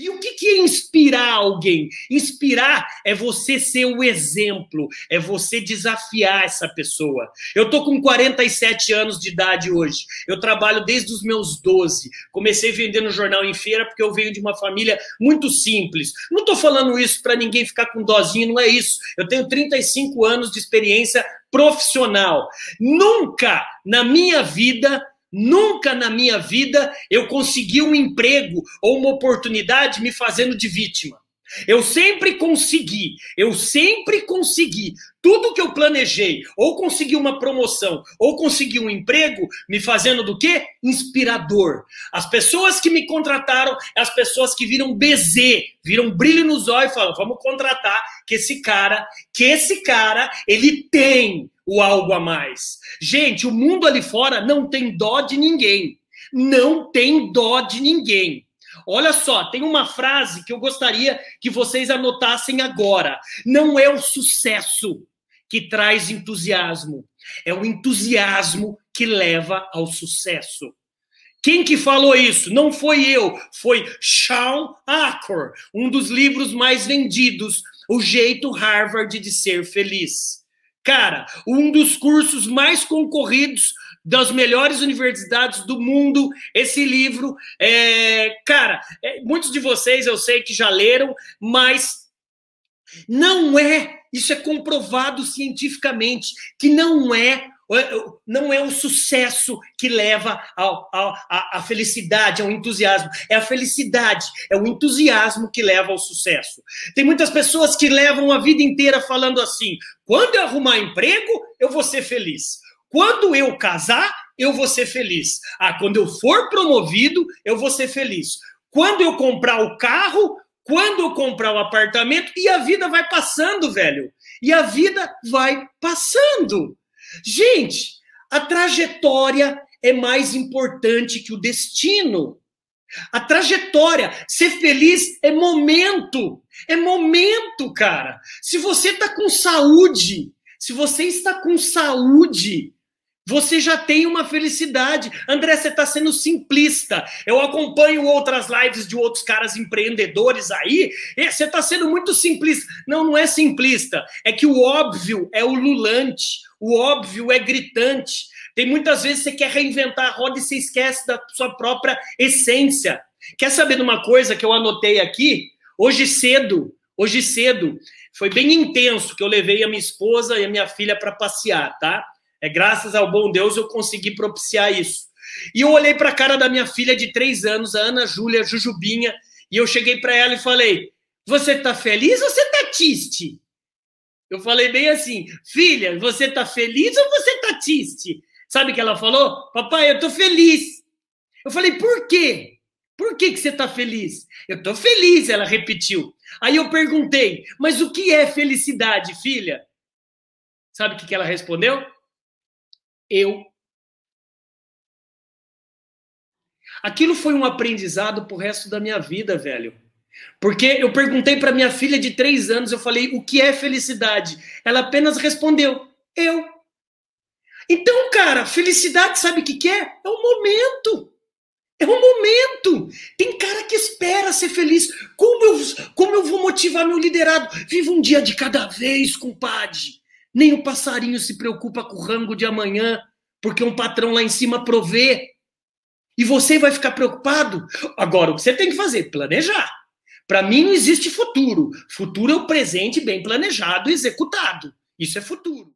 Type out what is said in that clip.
E o que, que é inspirar alguém? Inspirar é você ser o exemplo, é você desafiar essa pessoa. Eu tô com 47 anos de idade hoje. Eu trabalho desde os meus 12. Comecei vendendo jornal em feira porque eu venho de uma família muito simples. Não tô falando isso para ninguém ficar com dozinho, não é isso. Eu tenho 35 anos de experiência profissional. Nunca na minha vida Nunca na minha vida eu consegui um emprego ou uma oportunidade me fazendo de vítima. Eu sempre consegui, eu sempre consegui tudo que eu planejei, ou consegui uma promoção, ou consegui um emprego, me fazendo do quê? Inspirador. As pessoas que me contrataram, as pessoas que viram BZ, viram brilho nos olhos e falaram: vamos contratar que esse cara, que esse cara, ele tem o algo a mais. Gente, o mundo ali fora não tem dó de ninguém. Não tem dó de ninguém. Olha só, tem uma frase que eu gostaria que vocês anotassem agora. Não é o sucesso que traz entusiasmo, é o entusiasmo que leva ao sucesso. Quem que falou isso? Não foi eu, foi Sean Acor, um dos livros mais vendidos, O Jeito Harvard de Ser Feliz. Cara, um dos cursos mais concorridos das melhores universidades do mundo, esse livro. É, cara, é, muitos de vocês eu sei que já leram, mas não é, isso é comprovado cientificamente, que não é não é o sucesso que leva à felicidade, ao entusiasmo. É a felicidade, é o entusiasmo que leva ao sucesso. Tem muitas pessoas que levam a vida inteira falando assim: quando eu arrumar emprego, eu vou ser feliz. Quando eu casar, eu vou ser feliz. Ah, quando eu for promovido, eu vou ser feliz. Quando eu comprar o carro, quando eu comprar o apartamento, e a vida vai passando, velho. E a vida vai passando. Gente, a trajetória é mais importante que o destino. A trajetória, ser feliz é momento. É momento, cara. Se você está com saúde, se você está com saúde, você já tem uma felicidade. André, você está sendo simplista. Eu acompanho outras lives de outros caras empreendedores aí. você está sendo muito simplista. Não, não é simplista. É que o óbvio é ululante. O óbvio é gritante. Tem muitas vezes você quer reinventar a roda e você esquece da sua própria essência. Quer saber de uma coisa que eu anotei aqui? Hoje cedo, hoje cedo, foi bem intenso que eu levei a minha esposa e a minha filha para passear, tá? É graças ao bom Deus eu consegui propiciar isso. E eu olhei para a cara da minha filha de três anos, a Ana Júlia Jujubinha, e eu cheguei para ela e falei: Você tá feliz ou você tá triste? Eu falei bem assim, filha, você tá feliz ou você tá triste? Sabe o que ela falou? Papai, eu tô feliz. Eu falei, por quê? Por que, que você tá feliz? Eu tô feliz, ela repetiu. Aí eu perguntei, mas o que é felicidade, filha? Sabe o que, que ela respondeu? Eu. Aquilo foi um aprendizado pro resto da minha vida, velho. Porque eu perguntei para minha filha de três anos, eu falei, o que é felicidade? Ela apenas respondeu, eu. Então, cara, felicidade, sabe o que, que é? É um momento. É um momento. Tem cara que espera ser feliz. Como eu, como eu vou motivar meu liderado? Viva um dia de cada vez, compadre. Nem o passarinho se preocupa com o rango de amanhã, porque um patrão lá em cima provê. E você vai ficar preocupado? Agora, o que você tem que fazer? Planejar. Para mim não existe futuro. Futuro é o presente bem planejado e executado. Isso é futuro.